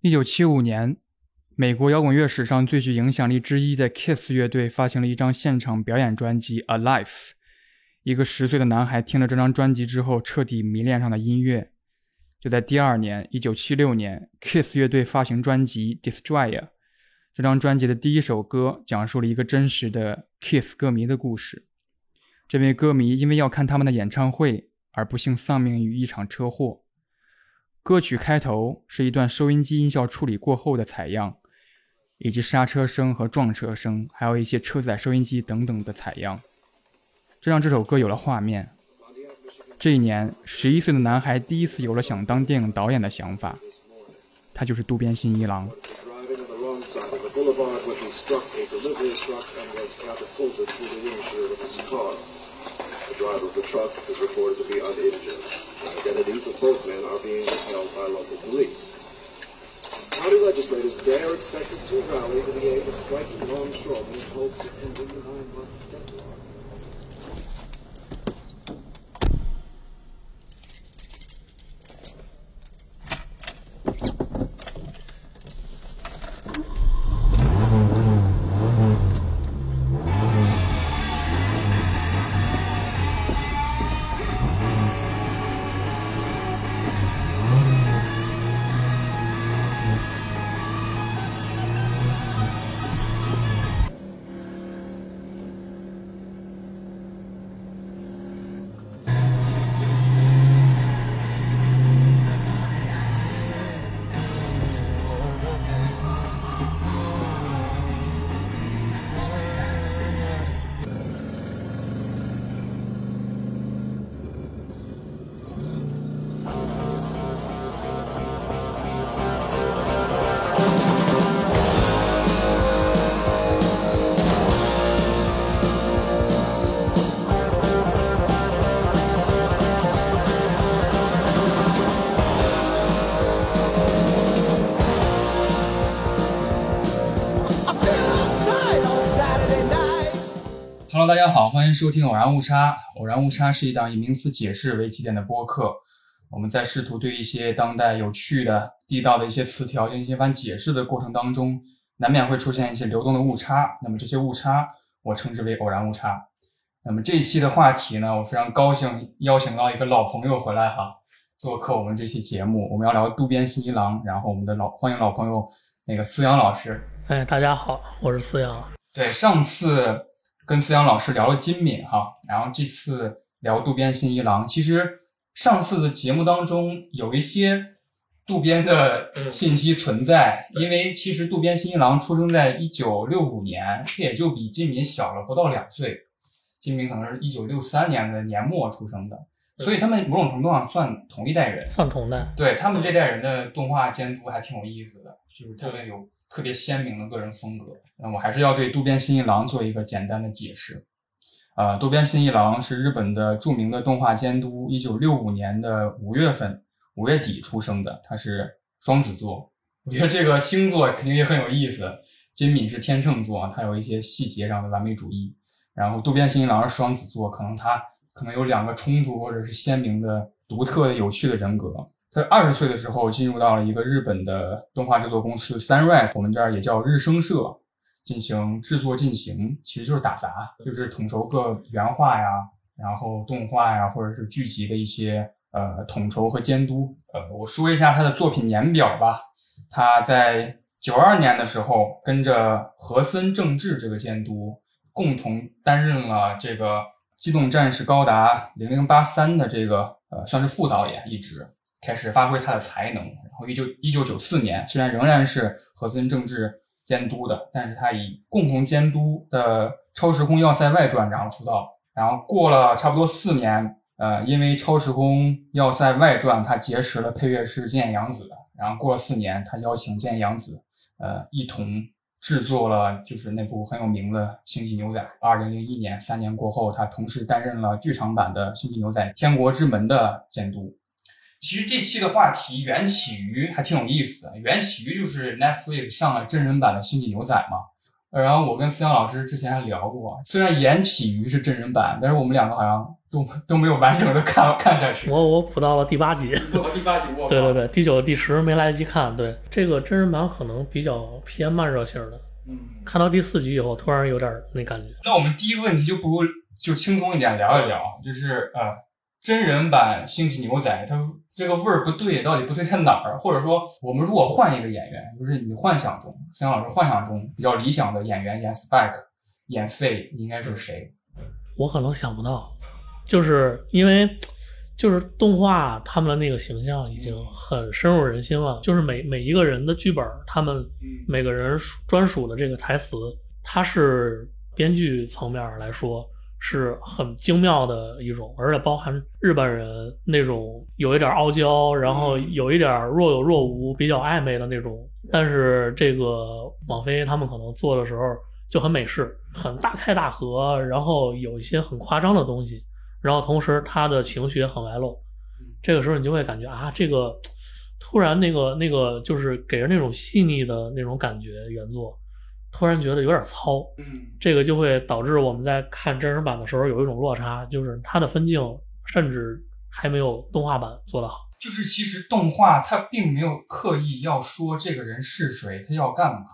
一九七五年，美国摇滚乐史上最具影响力之一的 Kiss 乐队发行了一张现场表演专辑《Alive》。一个十岁的男孩听了这张专辑之后，彻底迷恋上了音乐。就在第二年，一九七六年，Kiss 乐队发行专辑《Destroyer》。这张专辑的第一首歌讲述了一个真实的 Kiss 歌迷的故事。这位歌迷因为要看他们的演唱会而不幸丧命于一场车祸。歌曲开头是一段收音机音效处理过后的采样，以及刹车声和撞车声，还有一些车载收音机等等的采样，这让这首歌有了画面。这一年，十一岁的男孩第一次有了想当电影导演的想法，他就是渡边信一郎。Identities of both men are being withheld by local police. County legislators today are expected to rally to the aid of striking longshoremen in hopes of ending the nine-month deadlock. 大家好，欢迎收听《偶然误差》。偶然误差是一档以名词解释为起点的播客。我们在试图对一些当代有趣的、地道的一些词条进行一番解释的过程当中，难免会出现一些流动的误差。那么这些误差，我称之为偶然误差。那么这一期的话题呢，我非常高兴邀请到一个老朋友回来哈，做客我们这期节目。我们要聊渡边信一郎，然后我们的老欢迎老朋友那个思阳老师。哎，大家好，我是思阳。对，上次。跟思阳老师聊了金敏哈，然后这次聊渡边信一郎。其实上次的节目当中有一些渡边的信息存在，因为其实渡边信一郎出生在一九六五年，这也就比金敏小了不到两岁。金敏可能是一九六三年的年末出生的，所以他们某种程度上算同一代人，算同代。对他们这代人的动画监督还挺有意思的，就是他们有。特别鲜明的个人风格，那我还是要对渡边信一郎做一个简单的解释。啊，渡边信一郎是日本的著名的动画监督，一九六五年的五月份五月底出生的，他是双子座。我觉得这个星座肯定也很有意思。金敏是天秤座，他有一些细节上的完美主义。然后渡边信一郎是双子座，可能他可能有两个冲突或者是鲜明的、独特的、有趣的人格。他二十岁的时候进入到了一个日本的动画制作公司 Sunrise，我们这儿也叫日升社，进行制作进行，其实就是打杂，就是统筹各原画呀，然后动画呀，或者是剧集的一些呃统筹和监督。呃，我说一下他的作品年表吧。他在九二年的时候跟着和森正治这个监督共同担任了这个《机动战士高达零零八三》的这个呃算是副导演一职。开始发挥他的才能，然后一九一九九四年，虽然仍然是和森政治监督的，但是他以共同监督的《超时空要塞外传》然后出道，然后过了差不多四年，呃，因为《超时空要塞外传》，他结识了配乐师菅洋子，然后过了四年，他邀请菅洋子，呃，一同制作了就是那部很有名的《星际牛仔》。二零零一年，三年过后，他同时担任了剧场版的《星际牛仔：天国之门》的监督。其实这期的话题缘起于还挺有意思的，缘起于就是 Netflix 上了真人版的《星际牛仔》嘛。然后我跟思阳老师之前还聊过，虽然缘起于是真人版，但是我们两个好像都都没有完整的看看下去。我我补到了第八集，我第八集我对对对，第九、第十没来得及看。对这个真人版可能比较偏慢热型的，嗯，看到第四集以后，突然有点那感觉。那我们第一个问题就不如就轻松一点聊一聊，就是呃，真人版《星际牛仔》它这个味儿不对，到底不对在哪儿？或者说，我们如果换一个演员，就是你幻想中，思阳老师幻想中比较理想的演员演 Spike、演 Faye，你应该是谁？我可能想不到，就是因为就是动画他们的那个形象已经很深入人心了，就是每每一个人的剧本，他们每个人专属的这个台词，它是编剧层面来说是很精妙的一种，而且包含日本人那种有一点傲娇，然后有一点若有若无、比较暧昧的那种，但是这个网飞他们可能做的时候。就很美式，很大开大合，然后有一些很夸张的东西，然后同时他的情绪也很外露。这个时候你就会感觉啊，这个突然那个那个就是给人那种细腻的那种感觉，原作突然觉得有点糙。嗯，这个就会导致我们在看真人版的时候有一种落差，就是它的分镜甚至还没有动画版做得好。就是其实动画它并没有刻意要说这个人是谁，他要干嘛。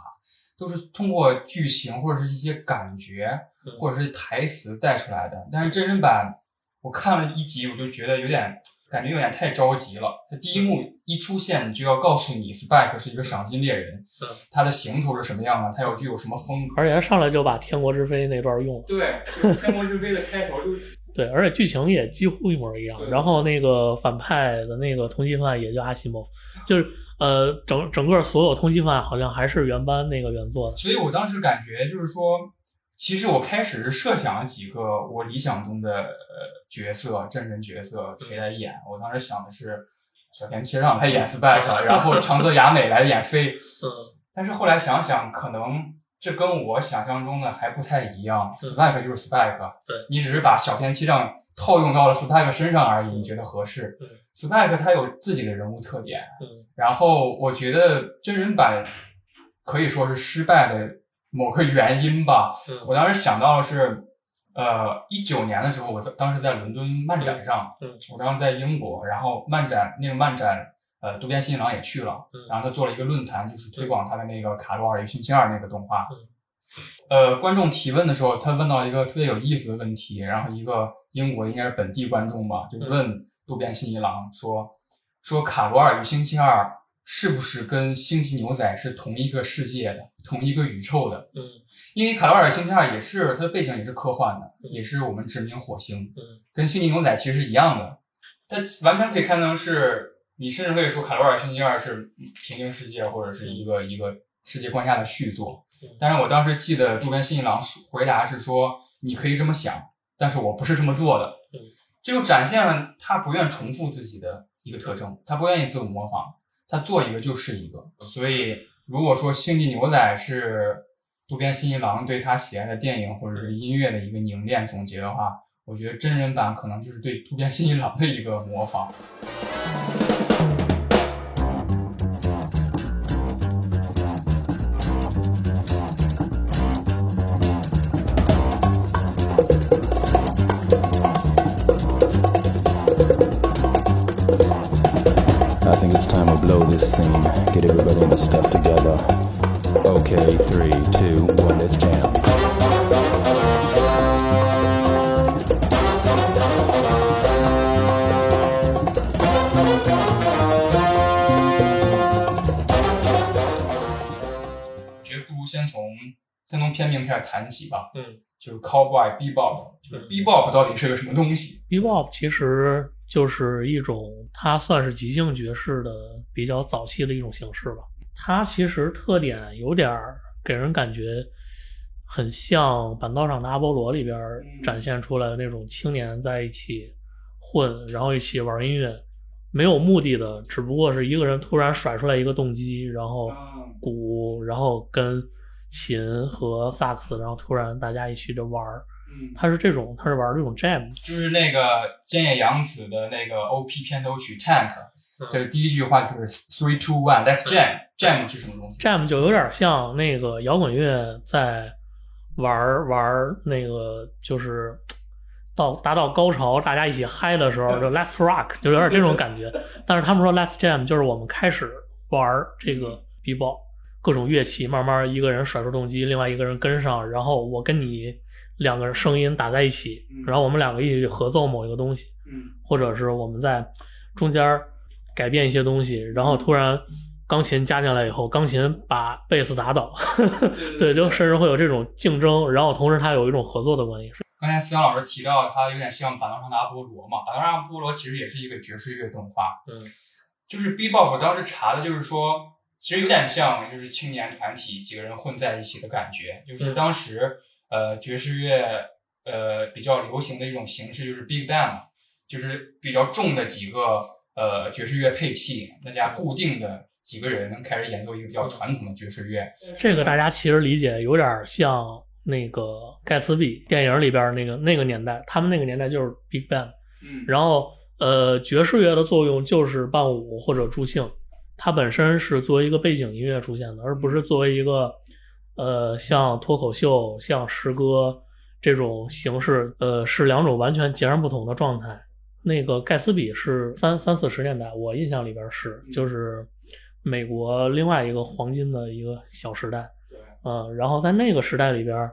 都是通过剧情或者是一些感觉，或者是台词带出来的。但是真人版，我看了一集，我就觉得有点感觉有点太着急了。他第一幕一出现，就要告诉你，Spike 是一个赏金猎人，他的行头是什么样的，他要具有什么风格。而且他上来就把《天国之飞》那段用了。对，《天国之飞》的开头就。对，而且剧情也几乎一模一样。然后那个反派的那个通缉犯也叫阿西莫，就是呃，整整个所有通缉犯好像还是原班那个原作的。所以我当时感觉就是说，其实我开始是设想了几个我理想中的呃角色，真人角色谁来演。我当时想的是小田切让来演 Spike，然后 长泽雅美来演飞。嗯。但是后来想想，可能。这跟我想象中的还不太一样，Spike 就是 Spike，对你只是把小田七让套用到了 Spike 身上而已，你觉得合适？Spike 他有自己的人物特点，然后我觉得真人版可以说是失败的某个原因吧。我当时想到的是，呃，一九年的时候，我当时在伦敦漫展上，我当时在英国，然后漫展那个漫展。呃，渡边信一郎也去了，然后他做了一个论坛，就是推广他的那个《卡罗尔与星期二》那个动画。呃，观众提问的时候，他问到一个特别有意思的问题，然后一个英国应该是本地观众吧，就问渡边信一郎说：“说《卡罗尔与星期二》是不是跟《星际牛仔》是同一个世界的、同一个宇宙的？”嗯，因为《卡罗尔星期二》也是它的背景也是科幻的，也是我们殖民火星，嗯，跟《星际牛仔》其实是一样的，它完全可以看成是。你甚至可以说《卡罗尔星期二》是平行世界或者是一个一个世界观下的续作，但是我当时记得渡边信一郎回答是说：“你可以这么想，但是我不是这么做的。”这就展现了他不愿重复自己的一个特征，他不愿意自我模仿，他做一个就是一个。所以，如果说《星际牛仔》是渡边信一郎对他喜爱的电影或者是音乐的一个凝练总结的话，我觉得真人版可能就是对渡边信一郎的一个模仿。It's time to blow this scene. Get everybody in the stuff together. Okay, three, two, one, let's jam. 觉得不如先从先从片名开始谈起吧。嗯，就是 Cowboy Bebop，就是 Bebop 到底是个什么东西？Bebop 其实。就是一种，它算是即兴爵士的比较早期的一种形式吧。它其实特点有点给人感觉很像《板道上的阿波罗》里边展现出来的那种青年在一起混，然后一起玩音乐，没有目的的，只不过是一个人突然甩出来一个动机，然后鼓，然后跟琴和萨克斯，然后突然大家一起就玩。他是这种，他是玩这种 jam，就是那个菅野洋子的那个 OP 片头曲 Tank，这个第一句话就是 three two one let's jam jam 是什么东西？Jam 就有点像那个摇滚乐在玩玩那个就是到达到高潮，大家一起嗨的时候，就 Let's Rock，就有点这种感觉。但是他们说 Let's Jam 就是我们开始玩这个 B-ball，各种乐器慢慢一个人甩出动机，另外一个人跟上，然后我跟你两个人声音打在一起，然后我们两个一起合奏某一个东西。嗯或者是我们在中间改变一些东西，然后突然钢琴加进来以后，钢琴把贝斯打倒，对，就甚至会有这种竞争，然后同时它有一种合作的关系。刚才思阳老师提到，它有点像板凳上的阿波罗嘛，板凳上的阿波罗其实也是一个爵士乐动画。嗯，就是 B-bop，我当时查的就是说，其实有点像就是青年团体几个人混在一起的感觉。就是嗯当时呃爵士乐呃比较流行的一种形式就是 Big Band，就是比较重的几个呃爵士乐配器，大家固定的几个人开始演奏一个比较传统的爵士乐。这个大家其实理解有点像那个盖茨比电影里边那个那个年代，他们那个年代就是 Big Band，嗯。然后呃爵士乐的作用就是伴舞或者助兴，它本身是作为一个背景音乐出现的，而不是作为一个呃像脱口秀、像诗歌这种形式，呃是两种完全截然不同的状态。那个盖茨比是三三四十年代，我印象里边是就是美国另外一个黄金的一个小时代。对，嗯，然后在那个时代里边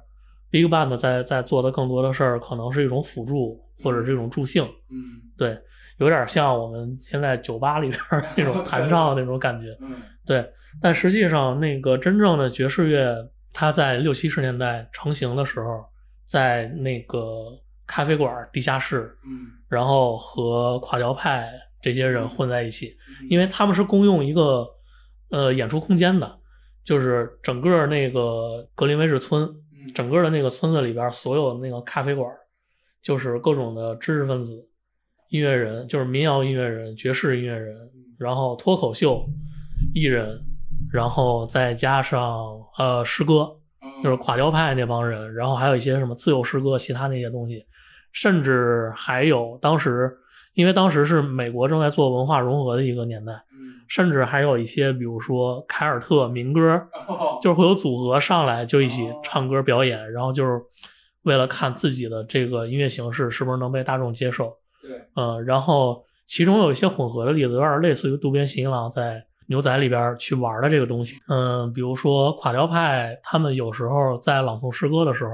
，Big Band 在在做的更多的事儿，可能是一种辅助或者是一种助兴，嗯对，有点像我们现在酒吧里边儿那种弹唱的那种感觉，嗯对。但实际上，那个真正的爵士乐，它在六七十年代成型的时候，在那个咖啡馆、地下室，嗯然后和垮掉派这些人混在一起，嗯因为他们是共用一个呃演出空间的，就是整个那个格林威治村，嗯整个的那个村子里边，所有那个咖啡馆，就是各种的知识分子、音乐人，就是民谣音乐人、爵士音乐人，然后脱口秀艺人，然后再加上呃诗歌，嗯就是垮掉派那帮人，然后还有一些什么自由诗歌，其他那些东西，甚至还有当时，因为当时是美国正在做文化融合的一个年代，嗯甚至还有一些，比如说凯尔特民歌，哦就是会有组合上来就一起唱歌表演，然后就是为了看自己的这个音乐形式是不是能被大众接受。对，嗯，然后其中有一些混合的例子，有点类似于渡边信一郎在牛仔里边去玩的这个东西。嗯，比如说垮掉派，他们有时候在朗诵诗歌的时候，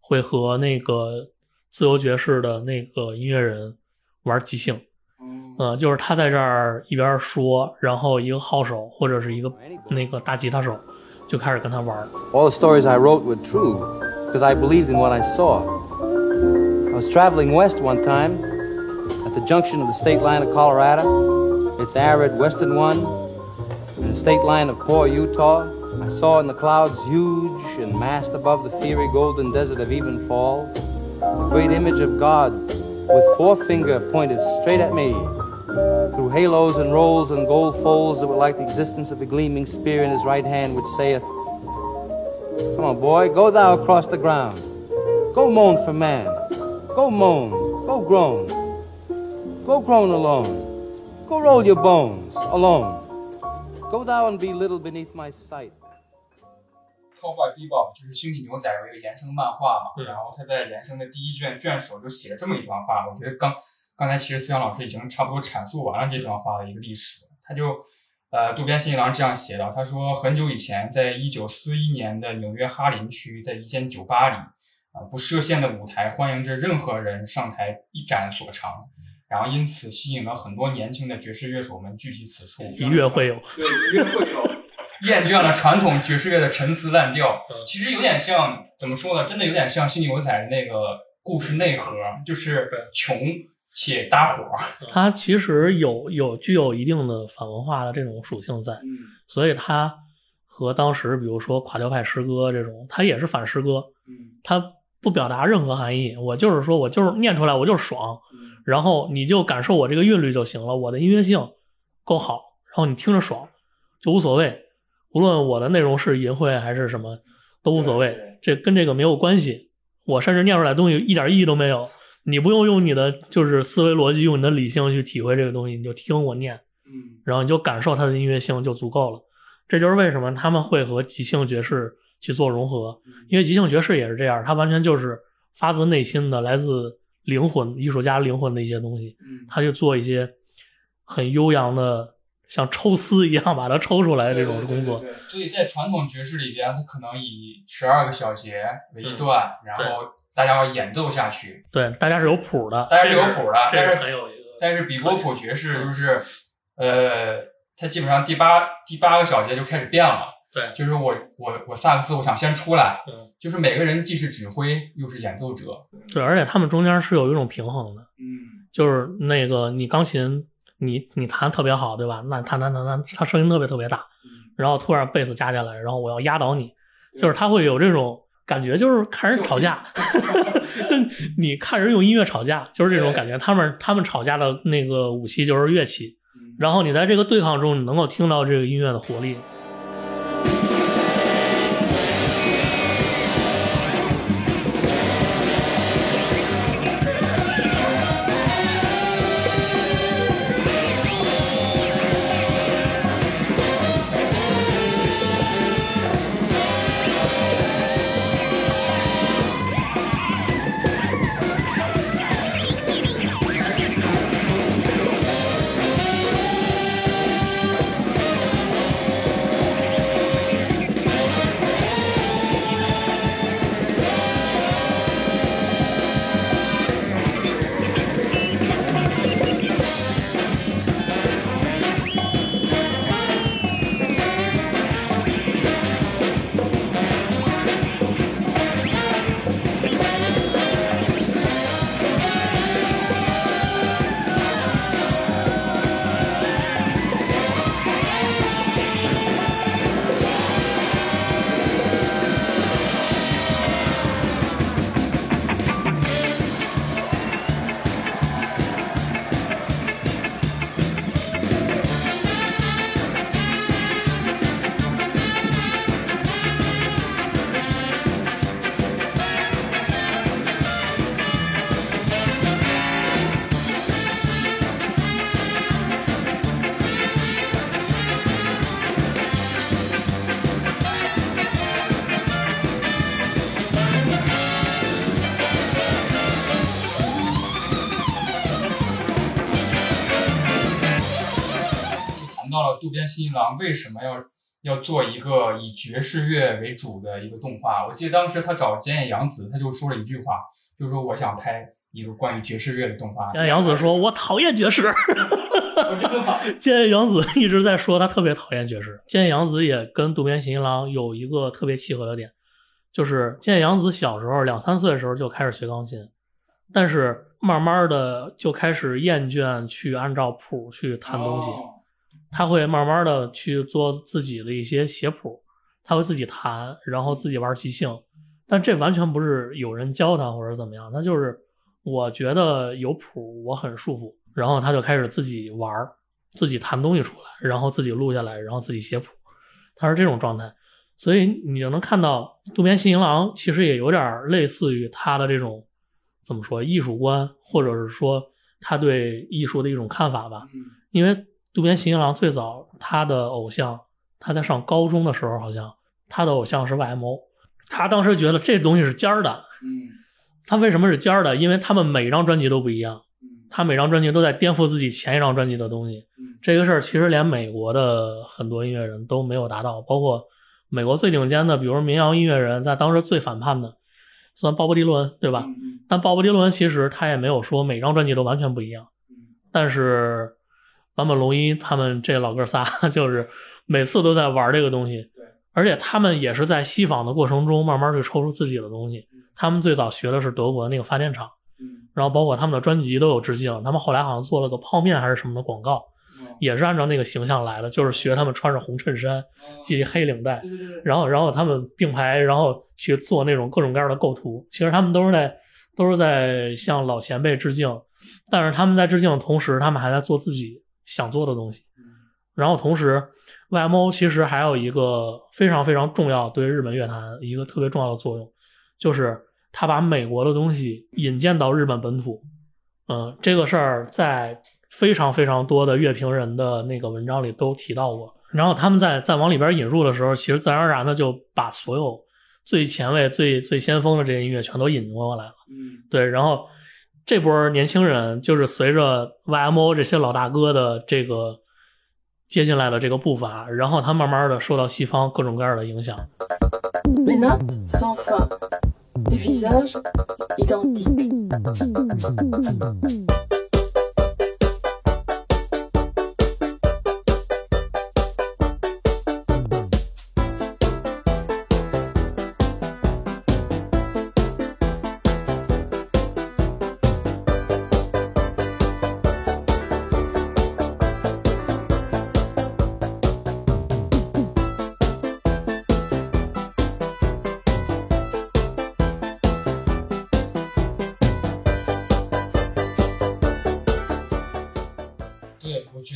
会和那个自由爵士的那个音乐人玩即兴。嗯嗯，就是他在这儿一边说，然后一个号手或者是一个那个大吉他手就开始跟他玩。All the stories I wrote were true because I believed in what I saw. I was traveling west one time at the junction of the state line of Colorado, its arid western one, and the state line of poor Utah. I saw in the clouds, huge and massed above the fiery golden desert of Evenfall, the great image of God with forefinger pointed straight at me through halos and rolls and gold folds that were like the existence of a gleaming spear in his right hand, which saith, Come on, boy, go thou across the ground. Go moan for man. Go moan. Go groan. Go groan alone. Go roll your bones alone. Go thou and be little beneath my sight. Cowboy Bebop 就是星际牛仔有一个延伸漫画嘛，嗯然后他在延伸的第一卷卷首就写了这么一段话，我觉得刚刚才其实思阳老师已经差不多阐述完了这段话的一个历史，他就呃渡边信一郎这样写道，他说很久以前，在一九四一年的纽约哈林区，在一间酒吧里，啊、不设限的舞台欢迎着任何人上台一展所长。然后因此吸引了很多年轻的爵士乐手们聚集此处，音乐会有，对，音乐会有，厌倦了传统爵士乐的陈词滥调嗯，其实有点像怎么说呢？真的有点像《新牛仔》的那个故事内核，就是穷且搭伙儿。它其实有有具有一定的反文化的这种属性在，嗯。所以它和当时比如说垮掉派诗歌这种，它也是反诗歌，嗯。它不表达任何含义，我就是说我就是念出来我就是爽，嗯然后你就感受我这个韵律就行了，我的音乐性够好，然后你听着爽就无所谓，无论我的内容是淫秽还是什么都无所谓这跟这个没有关系。我甚至念出来的东西一点意义都没有，你不用用你的就是思维逻辑，用你的理性去体会这个东西，你就听我念，嗯。然后你就感受它的音乐性就足够了。这就是为什么他们会和即兴爵士去做融合，因为即兴爵士也是这样，它完全就是发自内心的、来自灵魂艺术家灵魂的一些东西，嗯，他就做一些很悠扬的，像抽丝一样把它抽出来的这种工作。对对对对所以在传统爵士里边，它可能以十二个小节为一段，然后大家要演奏下去。对，大家是有谱的，大家是有谱的但是很有一个。但是比波普爵士就是，呃，它基本上第八第八个小节就开始变了。对就是我我我萨克斯我想先出来，嗯就是每个人既是指挥又是演奏者。对，而且他们中间是有一种平衡的，嗯就是那个你钢琴你你弹特别好，对吧？那弹弹弹弹，他声音特别特别大，然后突然贝斯加进来，然后我要压倒你，就是他会有这种感觉，就是看人吵架，你看人用音乐吵架，就是这种感觉。他们他们吵架的那个武器就是乐器，然后你在这个对抗中，你能够听到这个音乐的活力。到了渡边信一郎为什么要要做一个以爵士乐为主的一个动画。我记得当时他找菅野洋子，他就说了一句话，就是说我想拍一个关于爵士乐的动画。菅野洋子说：“我讨厌爵士。”真的吗？菅野洋子一直在说他特别讨厌爵士。菅野洋子也跟渡边新一郎有一个特别契合的点，就是菅野洋子小时候两三岁的时候就开始学钢琴，但是慢慢的就开始厌倦去按照谱去弹东西，哦他会慢慢的去做自己的一些写谱，他会自己弹，然后自己玩即兴，但这完全不是有人教他或者怎么样，他就是我觉得有谱我很舒服，然后他就开始自己玩，自己弹东西出来，然后自己录下来，然后自己写谱，他是这种状态，所以你就能看到渡边信一郎其实也有点类似于他的这种怎么说艺术观，或者是说他对艺术的一种看法吧，嗯。因为渡边信一郎最早他的偶像，他在上高中的时候好像他的偶像是 YMO，他当时觉得这东西是尖儿的。嗯他为什么是尖儿的？因为他们每张专辑都不一样，嗯他每张专辑都在颠覆自己前一张专辑的东西。嗯这个事儿其实连美国的很多音乐人都没有达到，包括美国最顶尖的，比如民谣音乐人，在当时最反叛的，算鲍勃迪伦，对吧？嗯但鲍勃迪伦其实他也没有说每张专辑都完全不一样，嗯但是坂本龙一他们这老哥仨 就是每次都在玩这个东西，对，而且他们也是在西访的过程中慢慢去抽出自己的东西。他们最早学的是德国的那个发电厂，嗯然后包括他们的专辑都有致敬。他们后来好像做了个泡面还是什么的广告，嗯也是按照那个形象来的，就是学他们穿着红衬衫、系黑领带，然后然后他们并排，然后去做那种各种各样的构图。其实他们都是在都是在向老前辈致敬，但是他们在致敬的同时，他们还在做自己想做的东西。然后同时，YMO 其实还有一个非常非常重要对日本乐坛一个特别重要的作用，就是他把美国的东西引荐到日本本土。嗯，这个事儿在非常非常多的乐评人的那个文章里都提到过。然后他们在在往里边引入的时候，其实自然而然的就把所有最前卫、最最先锋的这些音乐全都引过来了。嗯，对，然后这波年轻人就是随着 YMO 这些老大哥的这个接进来的这个步伐，然后他慢慢的受到西方各种各样的影响。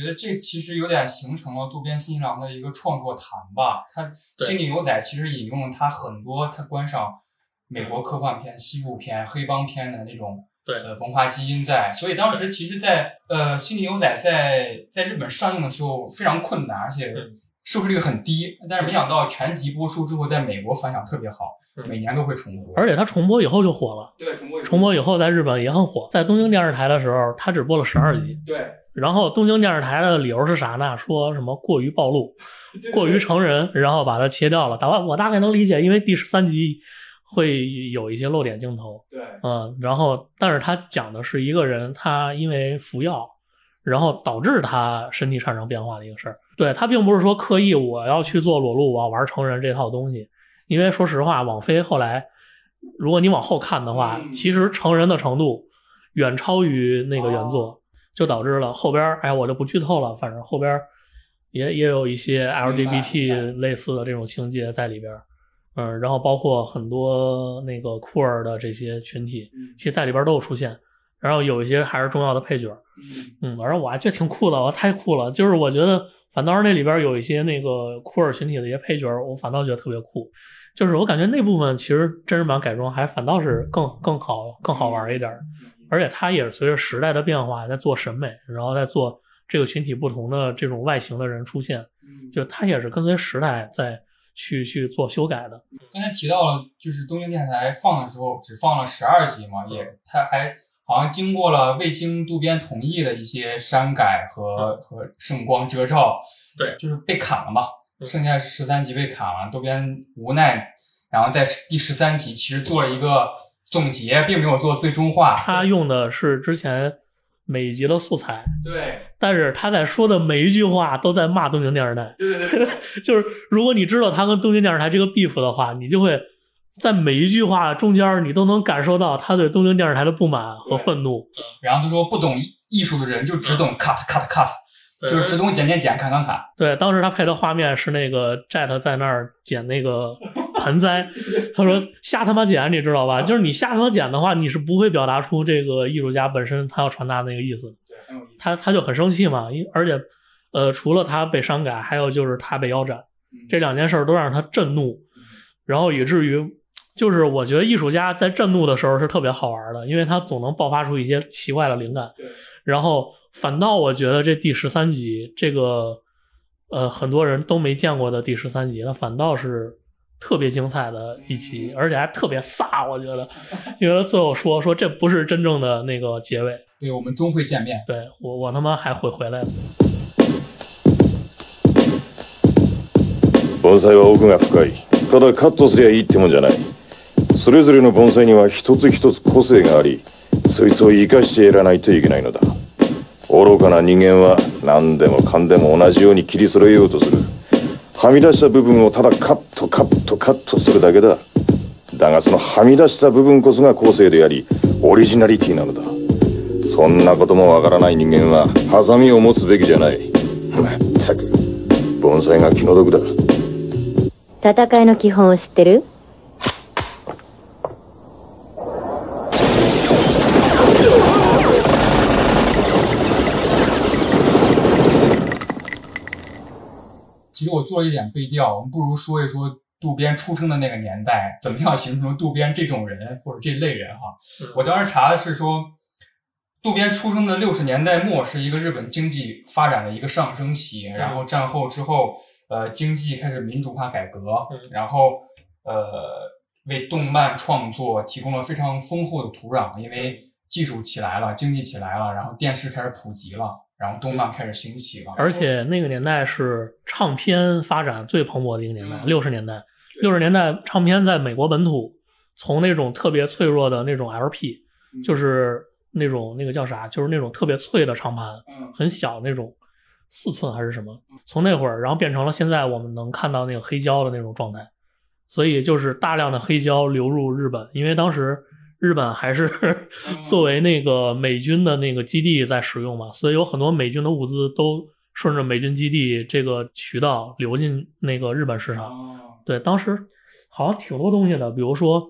觉得这其实有点形成了渡边信一郎的一个创作坛吧。他《对星际牛仔》其实引用了他很多他观赏美国科幻片、西部片、黑帮片的那种对呃文化基因在，所以当时其实在，呃《星际牛仔在》在日本上映的时候非常困难，而且嗯收视率很低。但是没想到全集播出之后，在美国反响特别好，嗯每年都会重播。而且他重播以后就火了，对重播重播以后在日本也很火。在东京电视台的时候，他只播了十二集。对然后东京电视台的理由是啥呢？说什么过于暴露、过于成人，然后把它切掉了。大我我大概能理解，因为第十三集会有一些露点镜头，对嗯，然后但是他讲的是一个人他因为服药，然后导致他身体产生变化的一个事儿。对他并不是说刻意我要去做裸露，我要玩成人这套东西，因为说实话，网飞后来如果你往后看的话，嗯其实成人的程度远超于那个原作。就导致了后边儿，哎，我就不剧透了，反正后边儿也也有一些明白明白。LGBT 类似的这种情节在里边儿，嗯，然后包括很多那个酷儿的这些群体，嗯其实在里边儿都有出现，然后有一些还是重要的配角，嗯。嗯，反正我还觉得挺酷的，我太酷了，就是我觉得反倒是那里边儿有一些那个酷儿群体的一些配角，我反倒觉得特别酷，就是我感觉那部分其实真人版改装还反倒是更更好更好玩一点儿。而且它也是随着时代的变化在做审美，然后在做这个群体不同的这种外形的人出现，嗯。就它也是跟随时代在去去做修改的。刚才提到了，就是东京电视台放的时候只放了十二集嘛，也它还好像经过了未经渡边同意的一些删改和、和圣光遮罩，对。就是被砍了嘛，嗯。剩下十三集被砍了，渡边无奈，然后在第十三集其实做了一个总结，并没有做最终化。他用的是之前每一集的素材，对但是他在说的每一句话都在骂东京电视台。对对对，就是如果你知道他跟东京电视台这个 beef 的话，你就会在每一句话中间，你都能感受到他对东京电视台的不满和愤怒。然后他说不懂艺术的人就只懂 cut cut cut，就是只懂剪剪剪砍砍砍。对，当时他配的画面是那个 Jet 在那儿剪那个 盆栽，他说瞎他妈剪，你知道吧？就是你瞎他妈剪的话，你是不会表达出这个艺术家本身他要传达那个意思。他他就很生气嘛，因而且呃，除了他被删改，还有就是他被腰斩，嗯。这两件事儿都让他震怒，然后以至于就是我觉得艺术家在震怒的时候是特别好玩的，因为他总能爆发出一些奇怪的灵感。对，然后反倒我觉得这第十三集这个呃很多人都没见过的第十三集，那反倒是特别精彩的一集，而且还特别飒，我觉得，因为他最后说说这不是真正的那个结尾，对我们终会见面。对我我他妈还会回来。的。盆栽は奥が深い。ただカットすりゃいいってもんじゃない。それぞれの盆栽には一つ一つ個性がありそいつを生かしてやらないといけないのだ。愚かな人間は何でもかんでも同じように切り揃えようとするはみ出した部分をただカットカットカットするだけだ。だがそのはみ出した部分こそが個性でありオリジナリティなのだ。そんなこともわからない人間はハサミを持つべきじゃない。まったく盆栽が気の毒だ。戦いの基本を知ってる？其实我做了一点背调，我们不如说一说渡边出生的那个年代，怎么样形成渡边这种人或者这类人哈。我当时查的是说，渡边出生的六十年代末是一个日本经济发展的一个上升期，嗯。然后战后之后，呃，经济开始民主化改革，嗯。然后呃，为动漫创作提供了非常丰厚的土壤，因为技术起来了，经济起来了，然后电视开始普及了，然后动漫开始兴起了，而且那个年代是唱片发展最蓬勃的一个年代，嗯。六十年代，六十年代唱片在美国本土从那种特别脆弱的那种 LP，嗯。就是那种那个叫啥，就是那种特别脆的唱盘，嗯。很小那种，四寸还是什么，从那会儿然后变成了现在我们能看到那个黑胶的那种状态，所以就是大量的黑胶流入日本，因为当时日本还是 作为那个美军的那个基地在使用嘛，所以有很多美军的物资都顺着美军基地这个渠道流进那个日本市场。哦。对，当时好像挺多东西的，比如说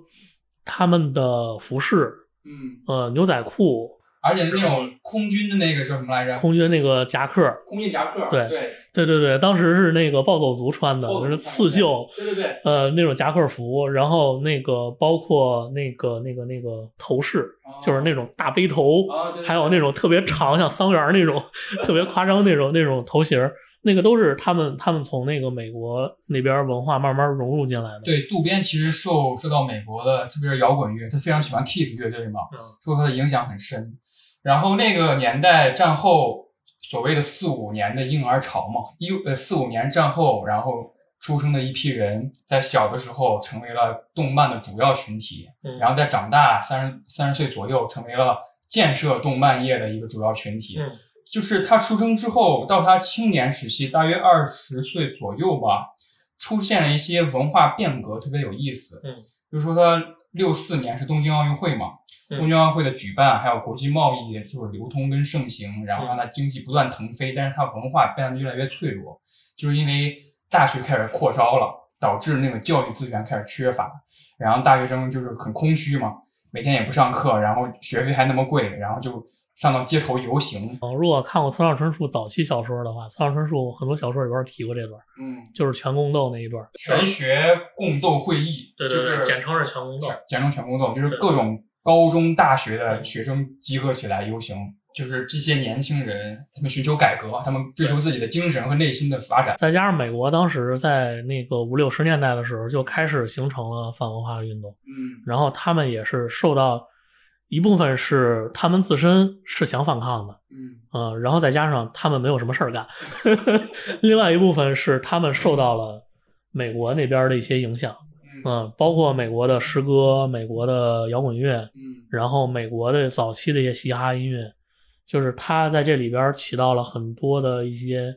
他们的服饰，嗯，呃，牛仔裤、而且是那种空军的那个叫什么来着？空军那个夹克，空军夹克，对对对对对，当时是那个暴走族穿的，就是刺绣，对对对，呃，那种夹克服，然后那个包括那个那个那个头饰，就是那种大背头，还有那种特别长像桑园那种 特别夸张那种那种头型，那个都是他们他们从那个美国那边文化慢慢融入进来的。对，渡边其实受受到美国的，特别是摇滚乐，他非常喜欢 Kiss 乐队嘛，嗯受他的影响很深。然后那个年代战后所谓的四五年的婴儿潮嘛，一呃四五年战后，然后出生的一批人，在小的时候成为了动漫的主要群体，嗯然后在长大三十三十岁左右，成为了建设动漫业的一个主要群体。嗯就是他出生之后到他青年时期，大约二十岁左右吧，出现了一些文化变革，特别有意思。嗯，比如说他六四年是东京奥运会嘛，嗯东京奥运会的举办，还有国际贸易就是流通跟盛行，然后让它经济不断腾飞，但是它文化变得越来越脆弱，就是因为大学开始扩招了，导致那个教育资源开始缺乏，然后大学生就是很空虚嘛，每天也不上课，然后学费还那么贵，然后就上到街头游行。呃如果看过村上春树早期小说的话，村上春树很多小说里边提过这段，嗯，就是全宫斗那一段，全学共斗会议，对对对就是简称是全宫斗。简简称全宫斗，就是各种高中、大学的学生集合起来游行，就是这些年轻人，他们寻求改革，他们追求自己的精神和内心的发展。再加上美国当时在那个五六十年代的时候就开始形成了反文化运动，嗯。然后他们也是受到一部分是他们自身是想反抗的，嗯。呃，然后再加上他们没有什么事儿干，另外一部分是他们受到了美国那边的一些影响，嗯、包括美国的诗歌、美国的摇滚乐，嗯然后美国的早期的一些嘻哈音乐，就是它在这里边起到了很多的一些，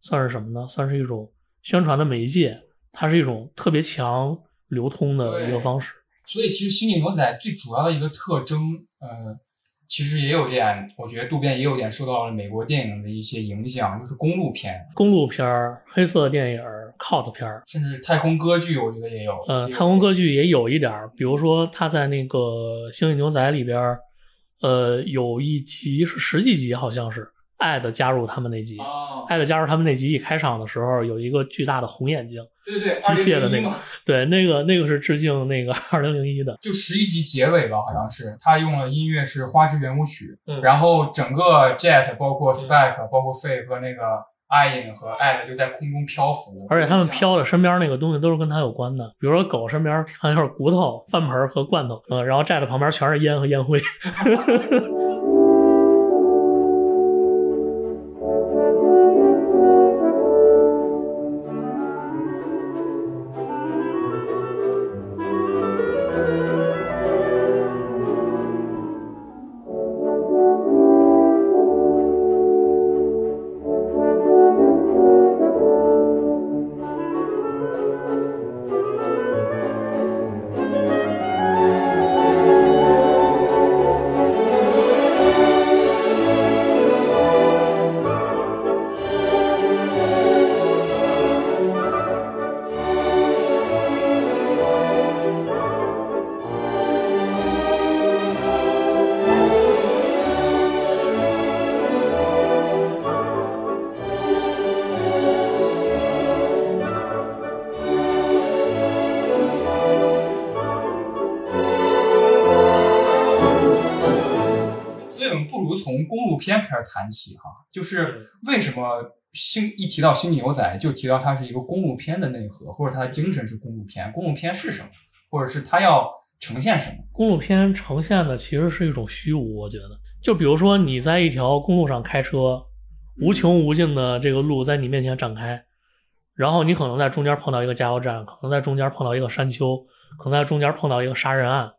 算是什么呢？算是一种宣传的媒介，它是一种特别强流通的一个方式。所以其实《星际牛仔》最主要的一个特征，呃，其实也有点，我觉得渡边也有点受到了美国电影的一些影响，就是公路片，公路片儿、黑色电影、cult 片儿，甚至太空歌剧，我觉得也有。呃，太空歌剧也有一点，比如说他在那个《星际牛仔》里边，呃，有一集是十几集，好像是爱的加入他们那集。哦，爱的加入他们那集一开场的时候，有一个巨大的红眼睛，对对对，机械的那个，对，那个那个是致敬那个二零零一的。就十一集结尾吧，好像是他用了音乐是《花之圆舞曲》，嗯然后整个 Jet 包括 Spike、包括 Faye 和那个 Ian 和艾的就在空中漂浮，而且他们飘的身边那个东西都是跟他有关的，比如说狗身边还有骨头、饭盆和罐头，嗯、然后站在旁边全是烟和烟灰。开始谈起哈，就是为什么星一提到《星际牛仔》就提到它是一个公路片的内核，或者它的精神是公路片。公路片是什么，或者是它要呈现什么？公路片呈现的其实是一种虚无，我觉得，就比如说你在一条公路上开车，无穷无尽的这个路在你面前展开，然后你可能在中间碰到一个加油站，可能在中间碰到一个山丘，可能在中间碰到一个杀人案，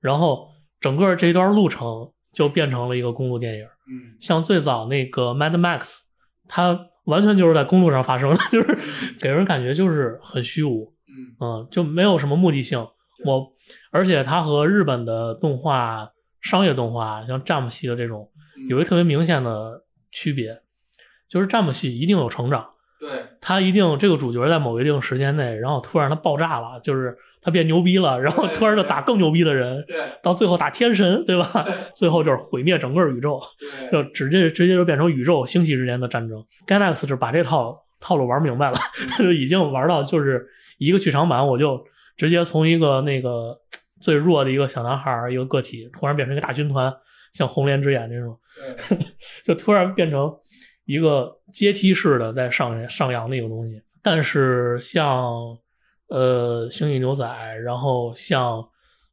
然后整个这一段路程就变成了一个公路电影。嗯像最早那个 Mad Max，它完全就是在公路上发生的，就是给人感觉就是很虚无，嗯嗯，就没有什么目的性。我而且它和日本的动画、商业动画，像詹姆系的这种，有一个特别明显的区别，就是詹姆系一定有成长，对，他一定这个主角在某一定时间内，然后突然他爆炸了，就是他变牛逼了，然后突然就打更牛逼的人，对。到最后打天神，对吧？最后就是毁灭整个宇宙，对。就直接直接就变成宇宙星系之间的战争。Galax 是把这套套路玩明白了，就已经玩到就是一个剧场版，我就直接从一个那个 最弱的一个小男孩一个个体，突然变成一个大军团，像红莲之眼那种，就突然变成一个阶梯式的在上上扬的一个东西。但是像呃星际牛仔，然后像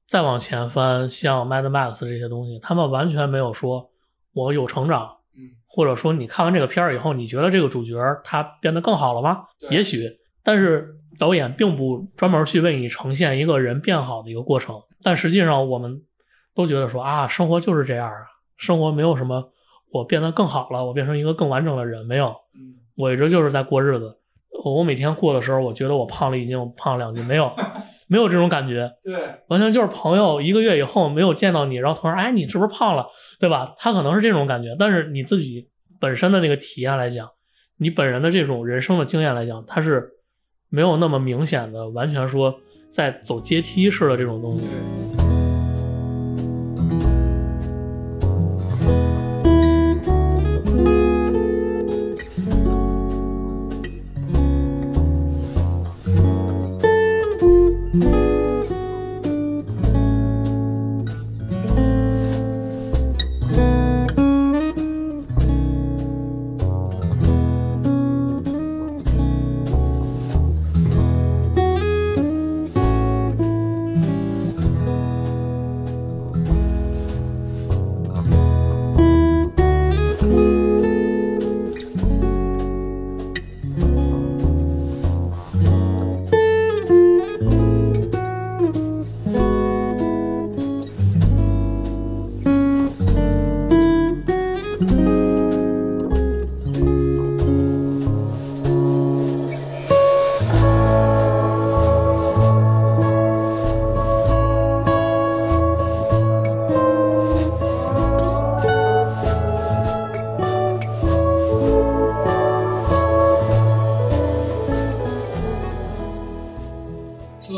再往前翻，像 Mad Max 这些东西，他们完全没有说我有成长，嗯，或者说你看完这个片儿以后，你觉得这个主角他变得更好了吗？也许，但是导演并不专门去为你呈现一个人变好的一个过程，但实际上我们都觉得说啊，生活就是这样啊，生活没有什么我变得更好了，我变成一个更完整的人，没有，嗯我一直就是在过日子。我每天过的时候，我觉得我胖了一斤，我胖了两斤，没有，没有这种感觉，对完全就是朋友一个月以后没有见到你，然后突然哎你是不是胖了，对吧？他可能是这种感觉，但是你自己本身的那个体验来讲，你本人的这种人生的经验来讲，它是没有那么明显的，完全说在走阶梯式的这种东西。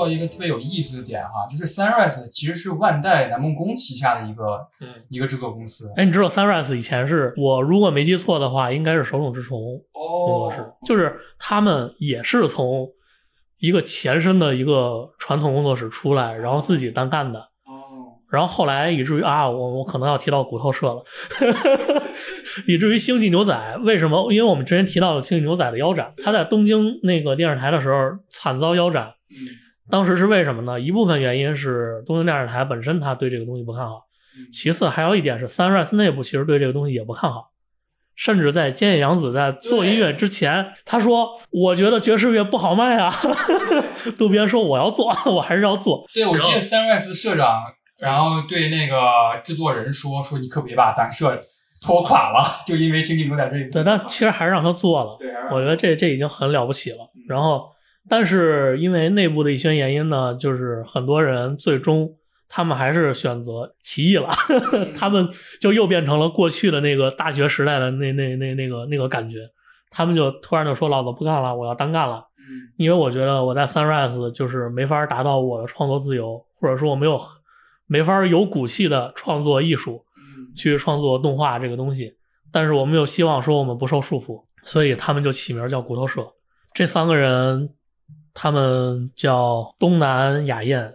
到一个特别有意思的点哈，就是 Sunrise 其实是万代南梦宫旗下的一个嗯一个制作公司。哎，你知道 Sunrise 以前是我如果没记错的话，应该是手冢治虫工作室，就是他们也是从一个前身的一个传统工作室出来，然后自己单干的。哦，然后后来以至于啊，我我可能要提到骨头社了，以至于星际牛仔为什么？因为我们之前提到了星际牛仔的腰斩，他在东京那个电视台的时候惨遭腰斩，嗯当时是为什么呢？一部分原因是东京电视台本身他对这个东西不看好，其次还有一点是 Sunrise 内部其实对这个东西也不看好。甚至在菅野洋子在做音乐之前，他说：“我觉得爵士乐不好卖啊。”渡边说：“我要做，我还是要做。”对，我记得 Sunrise 社长，然后对那个制作人说：“说你可别把咱社拖垮了，就因为经济牛仔这一。”对，但其实还是让他做了。对，我觉得这这已经很了不起了。然后，但是因为内部的一些原因呢，就是很多人最终他们还是选择起义了，他们就又变成了过去的那个大学时代的那那那那个那个感觉。他们就突然就说：“老子不干了，我要单干了。”嗯因为我觉得我在 Sunrise 就是没法达到我的创作自由，或者说我没有没法有骨气的创作艺术，嗯去创作动画这个东西。但是我们又希望说我们不受束缚，所以他们就起名叫骨头社。这三个人，他们叫东南雅彦、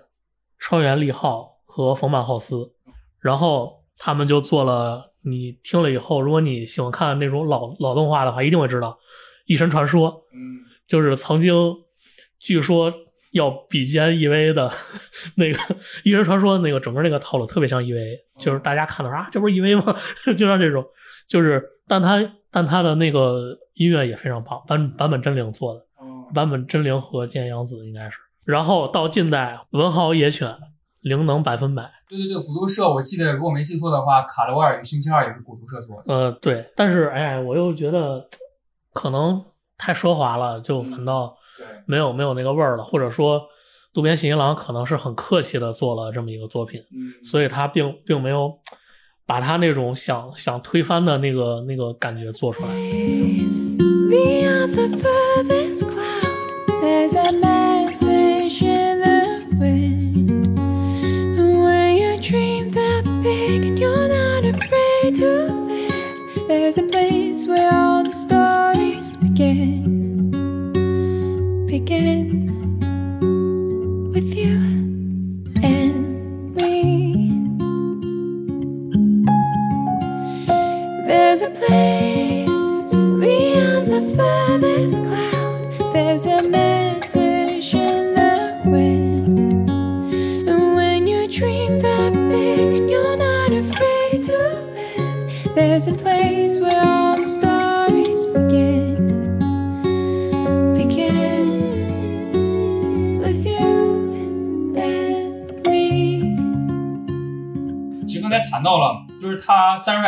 川原利浩和冯满浩司，然后他们就做了你听了以后，如果你喜欢看那种老老动画的话，一定会知道《一神传说》，嗯，就是曾经据说要比肩 EVA 的 那个《一神传说》那个整个那个套路特别像 EVA，就是大家看到说啊，这不是 EVA 吗？就像这种，就是但他但他的那个音乐也非常棒，版版本真灵做的，坂本真绫和菅洋子应该是。然后到近代，文豪野犬，灵能百分百。对对对，古都社，我记得如果没记错的话，卡罗尔与星期二也是古都社做的。呃，对，但是哎，我又觉得可能太奢华了，就反倒，没有没有那个味儿了，或者说渡边信一郎可能是很客气的做了这么一个作品，嗯，所以他并并没有把他那种想想推翻的那个那个感觉做出来。There's a message in the wind. And when you dream that big and you're not afraid to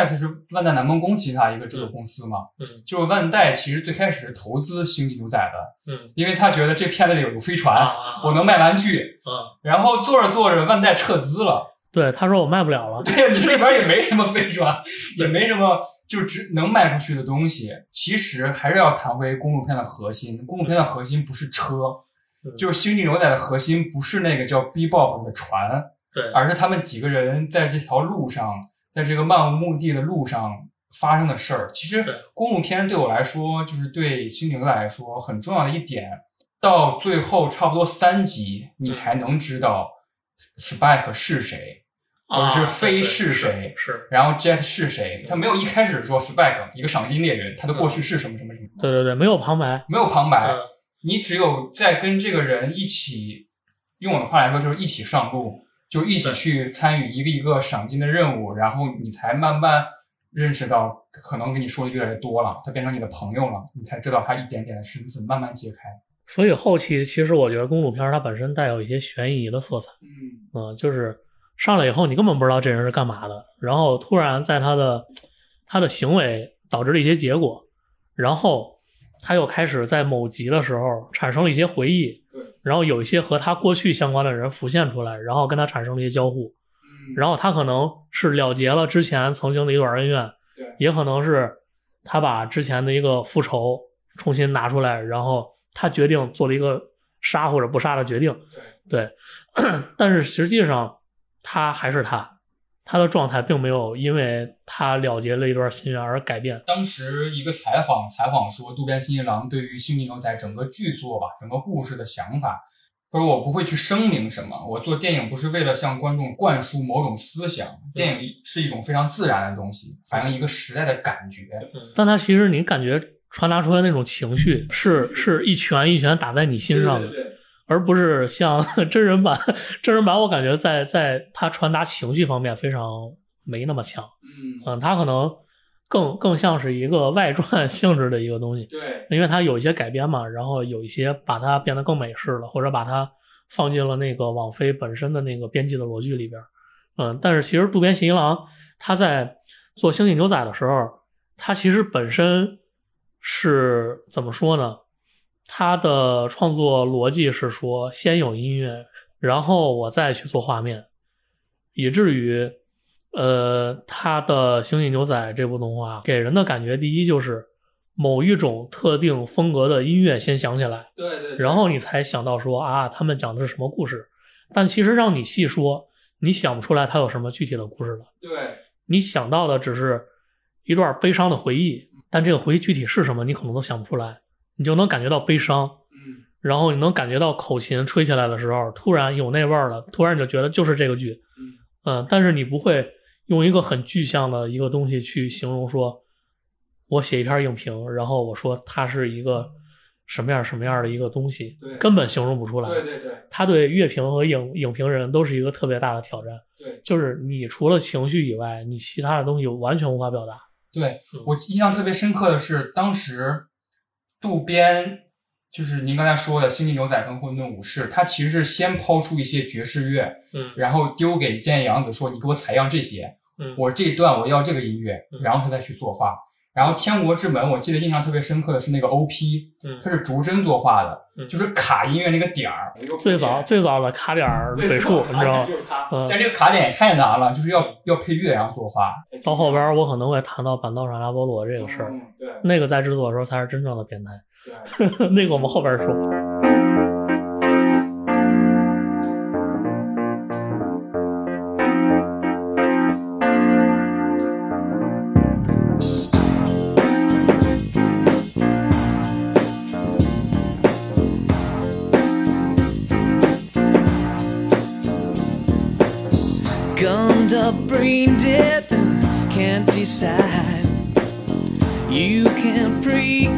他 Sunrise 是万代南梦宫旗下一个制作公司嘛，嗯就是万代其实最开始是投资《星际牛仔》的，嗯因为他觉得这片子里有飞船，啊我能卖玩具，啊，然后做着做着，万代撤资了。对，他说我卖不了了。对呀，你这里边也没什么飞船，也没什么就只能卖出去的东西。其实还是要谈回公路片的核心，公路片的核心不是车，嗯就是《星际牛仔》的核心不是那个叫 Bebop 的船，对，而是他们几个人在这条路上，在这个漫无目的的路上发生的事儿。其实公路片对我来说，就是对《星际牛》来说很重要的一点，到最后差不多三集，你才能知道 Spike 是谁，或者是飞是谁。是，然后 Jet 是谁？他没有一开始说 Spike 一个赏金猎人，他的过去是什么什么什么，对对对，没有旁白。没有旁白。嗯你只有在跟这个人一起，用我的话来说就是一起上路，就一起去参与一个一个赏金的任务，然后你才慢慢认识到，可能跟你说的越来越多了，他变成你的朋友了，你才知道他一点点的身份慢慢揭开。所以后期其实我觉得公路片它本身带有一些悬疑的色彩，嗯，嗯，就是上来以后你根本不知道这人是干嘛的，然后突然在他的他的行为导致了一些结果，然后他又开始在某集的时候产生了一些回忆，对，然后有一些和他过去相关的人浮现出来，然后跟他产生了一些交互，嗯。然后他可能是了结了之前曾经的一段恩怨，对也可能是他把之前的一个复仇重新拿出来，然后他决定做了一个杀或者不杀的决定，对，但是实际上他还是他，他的状态并没有因为他了结了一段心愿而改变。当时一个采访采访说，渡边信一郎对于《星际牛仔》整个剧作吧，整个故事的想法，他说我不会去声明什么，我做电影不是为了向观众灌输某种思想，电影是一种非常自然的东西，反映一个时代的感觉。但他其实你感觉传达出来那种情绪是是一拳一拳打在你心上的，对对对而不是像 真人版。真人版我感觉在在他传达情绪方面非常没那么强，嗯，嗯，他可能更更像是一个外传 性质的一个东西，对，因为它有一些改编嘛，然后有一些把它变得更美式了，或者把它放进了那个网飞本身的那个编辑的逻辑里边。嗯，但是其实渡边信一郎他在做《星际牛仔》的时候，他其实本身是怎么说呢？他的创作逻辑是说，先有音乐，然后我再去做画面，以至于，呃，他的《星际牛仔》这部动画给人的感觉，第一就是某一种特定风格的音乐先响起来，对对然后你才想到说啊，他们讲的是什么故事。但其实让你细说，你想不出来他有什么具体的故事了。对你想到的只是一段悲伤的回忆，但这个回忆具体是什么，你可能都想不出来。你就能感觉到悲伤，嗯，然后你能感觉到口琴吹起来的时候，突然有那味儿了，突然你就觉得就是这个剧，嗯、但是你不会用一个很具象的一个东西去形容说，我写一篇影评，然后我说它是一个什么样什么样的一个东西对，根本形容不出来。对对对他对乐评和影影评人都是一个特别大的挑战。对就是你除了情绪以外，你其他的东西完全无法表达。对，我印象特别深刻的是，当时渡边就是您刚才说的《星际牛仔》跟《混沌武士》，他其实是先抛出一些爵士乐，嗯然后丢给菅野洋子说：“你给我采样这些，嗯我这一段我要这个音乐。”然后他再去作画。然后《天国之门》，我记得印象特别深刻的是那个 OP，嗯它是逐帧作画的，嗯就是卡音乐那个点儿。最早最早的卡点儿美术，你知道吗？嗯但这个卡点也太难了，就是要要配乐然后作画。到后边我可能会谈到板道上拉波罗这个事儿，嗯对那个在制作的时候才是真正的变态。对，那个我们后边说。Free.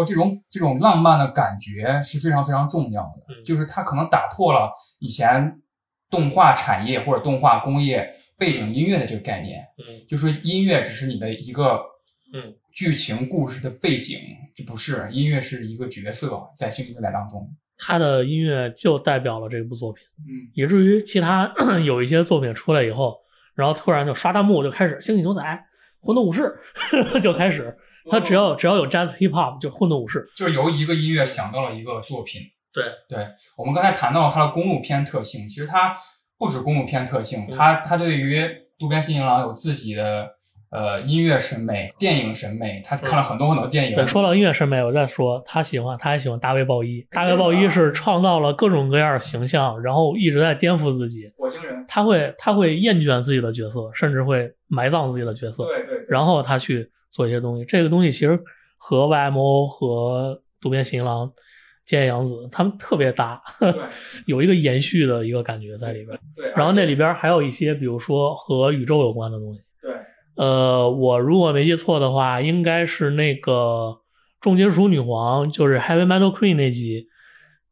说，这种这种浪漫的感觉是非常非常重要的，嗯。就是它可能打破了以前动画产业或者动画工业背景音乐的这个概念，嗯。就说音乐只是你的一个嗯。剧情故事的背景，这不是音乐是一个角色在《星际牛仔》当中，他的音乐就代表了这部作品，嗯，以至于其他 有一些作品出来以后，然后突然就刷弹幕就开始《星际牛仔》《混沌武士》就开始，他只要只要有 Jazz Hip Hop 就《混动武士》，就是由一个音乐想到了一个作品。对对，我们刚才谈到了它的公路片特性，其实他不止公路片特性，嗯它它对于渡边信一郎有自己的呃音乐审美、电影审美，他看了很多很多电影。对，说到音乐审美，我再说，他喜欢，他还喜欢大卫鲍伊。大卫鲍伊是创造了各种各样的形象，然后一直在颠覆自己。火星人，他会他会厌倦自己的角色，甚至会埋葬自己的角色。对对对然后他去做一些东西。这个东西其实和 YMO 和渡边信一郎、菅野洋子他们特别搭，有一个延续的一个感觉在里边。对然后那里边还有一些，比如说和宇宙有关的东西。对，呃，我如果没记错的话，应该是那个重金属女皇，就是 Heavy Metal Queen 那集，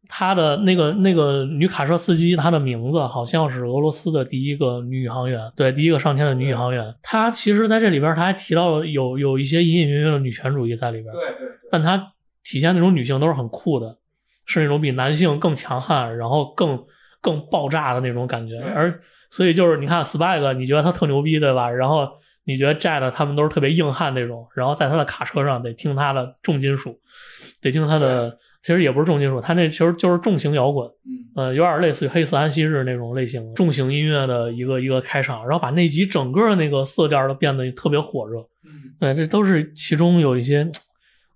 她的那个那个女卡车司机，她的名字好像是俄罗斯的第一个女宇航员，对，第一个上天的女宇航员。她其实在这里边，她还提到了有有一些隐隐约约的女权主义在里边，对对但她体现那种女性都是很酷的，是那种比男性更强悍，然后更更爆炸的那种感觉。而所以就是你看 Spike，你觉得他特牛逼，对吧？然后你觉得 Jet 他们都是特别硬汉那种，然后在他的卡车上得听他的重金属，得听他的，其实也不是重金属，他那其实就是重型摇滚，嗯，呃，有点类似于黑色安息日那种类型的重型音乐的一个一个开场，然后把那集整个那个色调都变得特别火热，嗯，对，这都是其中有一些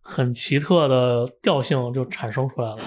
很奇特的调性就产生出来了。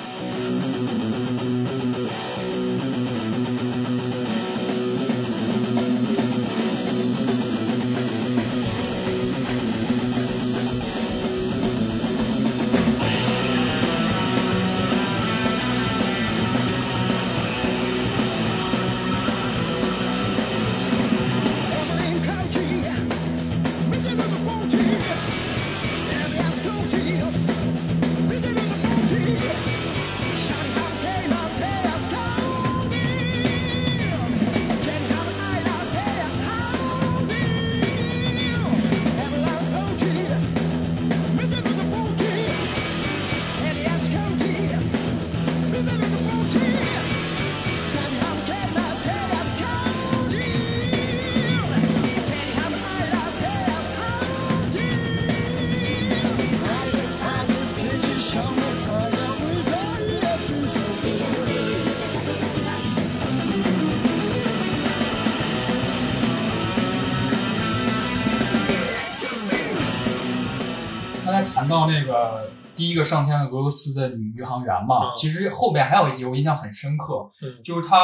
到那个第一个上天的俄罗斯的女宇航员嘛，嗯。其实后边还有一集我印象很深刻，嗯。就是他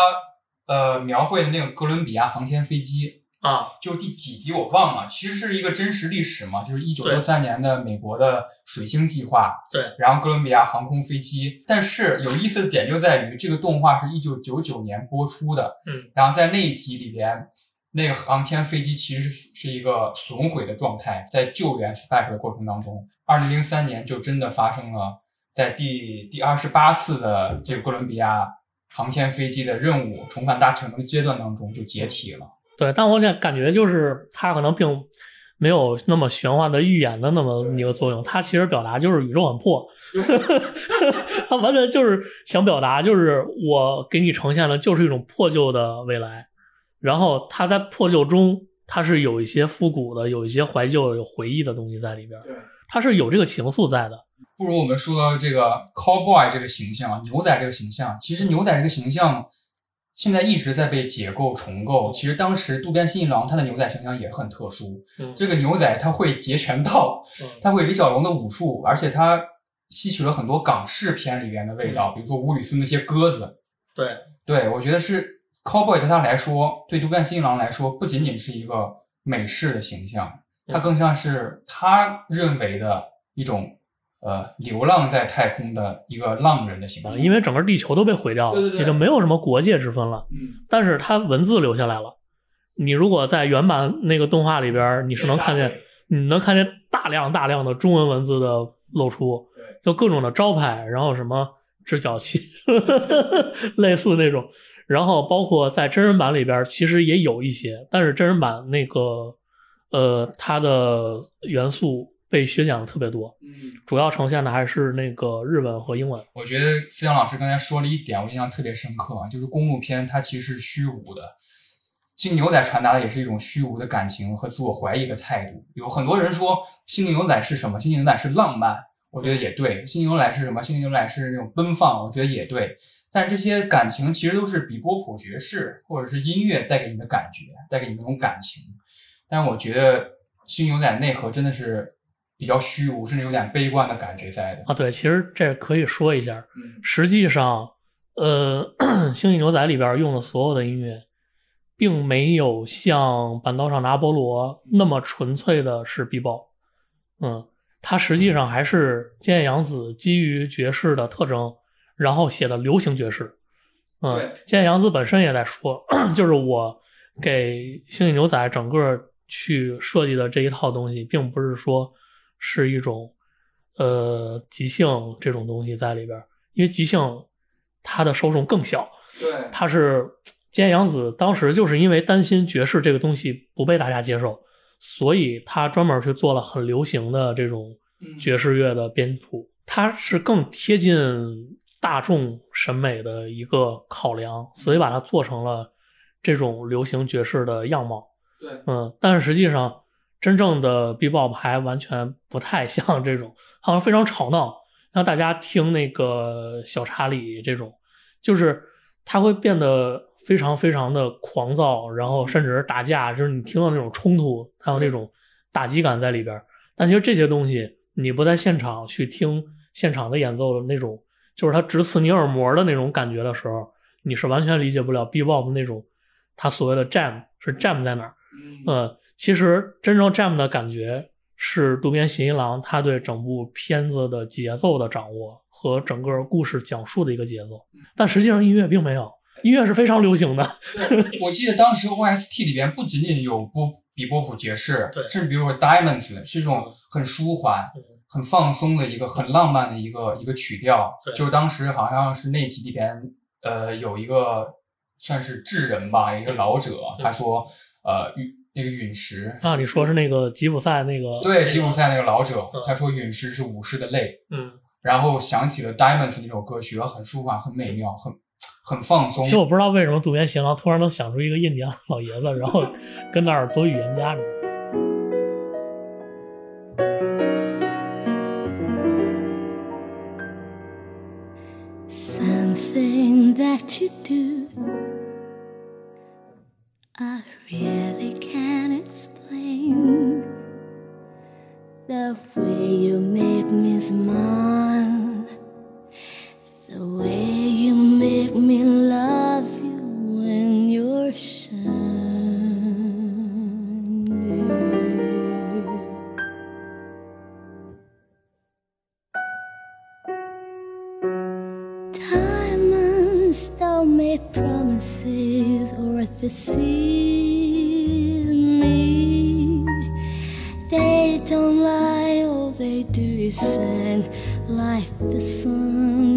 呃描绘的那个哥伦比亚航天飞机，啊，就是第几集我忘了，其实是一个真实历史嘛，就是一九六三年的美国的水星计划，对，然后哥伦比亚航空飞机。但是有意思的点就在于，这个动画是一九九九年播出的，嗯，然后在那一集里边，那个航天飞机其实是是一个损毁的状态，在救援 Spike 的过程当中，二零零三年就真的发生了，在第第二十八次的这个哥伦比亚航天飞机的任务重返大气层的阶段当中就解体了。对，但我感感觉就是它可能并没有那么玄幻的预言的那么一个作用，它其实表达就是宇宙很破，它完全就是想表达就是我给你呈现的就是一种破旧的未来，然后他在破旧中，它是有一些复古的，有一些怀旧、有回忆的东西在里边，对，它是有这个情愫在的。不如我们说到这个 cowboy 这个形象，啊牛仔这个形象，其实牛仔这个形象现在一直在被解构重构。其实当时渡边信一郎他的牛仔形象也很特殊，嗯这个牛仔他会截拳道，嗯他会李小龙的武术，而且他吸取了很多港式片里边的味道，比如说吴宇森那些鸽子。对，对我觉得是 cowboy 对他来说，对渡边信一郎来说，不仅仅是一个美式的形象，它更像是他认为的一种呃流浪在太空的一个浪人的形象。啊因为整个地球都被毁掉了，对对对也就没有什么国界之分了。嗯，但是他文字留下来了。你如果在原版那个动画里边，你是能看见，你能看见大量大量的中文文字的露出，就各种的招牌，然后什么直角器，类似那种。然后包括在真人版里边，其实也有一些，但是真人版那个呃，它的元素被削减的特别多，嗯，主要呈现的还是那个日文和英文。我觉得思阳老师刚才说了一点，我印象特别深刻啊，就是公路片它其实是虚无的，星际牛仔传达的也是一种虚无的感情和自我怀疑的态度。有很多人说星际牛仔是什么？星际牛仔是浪漫，我觉得也对。星际牛仔是什么？星际牛仔是那种奔放，我觉得也对。但是这些感情其实都是比波普爵士或者是音乐带给你的感觉，带给你那种感情。但是我觉得星际牛仔内核真的是比较虚无，甚至有点悲观的感觉在的。啊，对，其实这可以说一下。嗯实际上，呃，《星际牛仔》里边用的所有的音乐，并没有像《板道上的阿波罗》那么纯粹的是 B-bop。嗯，它实际上还是菅野洋子基于爵士的特征，然后写的流行爵士。嗯对，菅野洋子本身也在说，就是我给《星际牛仔》整个去设计的这一套东西，并不是说是一种呃即兴这种东西在里边，因为即兴它的受众更小，对，它是菅野洋子当时就是因为担心爵士这个东西不被大家接受，所以他专门去做了很流行的这种嗯。爵士乐的编谱，它是更贴近大众审美的一个考量，所以把它做成了这种流行爵士的样貌。对，嗯，但是实际上真正的 B-bop 还完全不太像这种，好像非常吵闹，让大家听那个小查理这种，就是它会变得非常非常的狂躁，然后甚至是打架，就是你听到那种冲突，还有那种打击感在里边儿。但其实这些东西你不在现场去听现场的演奏的那种，就是它直刺你耳膜的那种感觉的时候，你是完全理解不了 B-bop 那种它所谓的 jam 是 jam 在哪儿。呃，其实真正 jam 的感觉是渡边信一郎他对整部片子的节奏的掌握和整个故事讲述的一个节奏，但实际上音乐并没有，音乐是非常流行的。我记得当时 OST 里边不仅仅有波比波普爵士，对甚至比如说 Diamonds 是一种很舒缓、很放松的一个很浪漫的一个一个曲调。对就是当时好像是那集里边，呃，有一个算是智人吧，一个老者，他说，呃，陨那个陨石啊，你说是那个吉普赛那个？对吉普赛那个老者嗯，他说陨石是武士的泪，嗯，然后想起了 Diamonds 那首歌曲，很舒缓、很美妙、很很放松其。实我不知道为什么渡边贤郎突然能想出一个印第安老爷子，然后跟那儿做语言家。Something that you do, I really can't explain. The way you make me smile. The way worth deceiving me. They don't lie, all they do is shine like the sun.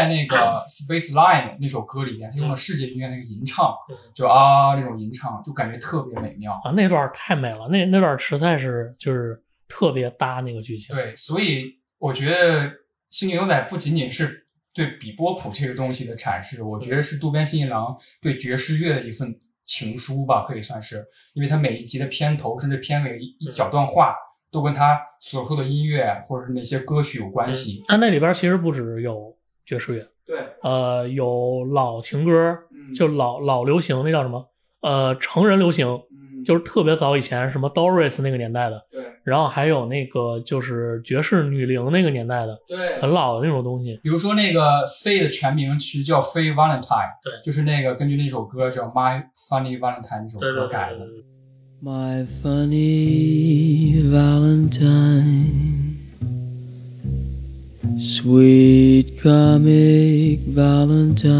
在那个 Space Line 那首歌里面，他用了世界音乐那个吟唱，就啊那种吟唱，就感觉特别美妙。啊，那段太美了，那那段实在是就是特别搭那个剧情。对，所以我觉得《星际牛仔》不仅仅是对比波普这个东西的阐释，我觉得是渡边信一郎对爵士乐的一份情书吧，可以算是，因为他每一集的片头甚至片尾一一小段话，都跟他所说的音乐或者是那些歌曲有关系。但那里边其实不只有爵士乐，对，呃，有老情歌，就老老流行，那叫什么？呃，成人流行，就是特别早以前什么 Doris 那个年代的，对，然后还有那个就是爵士女伶那个年代的，对很老的那种东西。比如说那个飞的全名其实叫飞 Valentine，对，就是那个根据那首歌叫 My Funny Valentine 那首歌改的。My funny Valentine, sweet comic Valentine,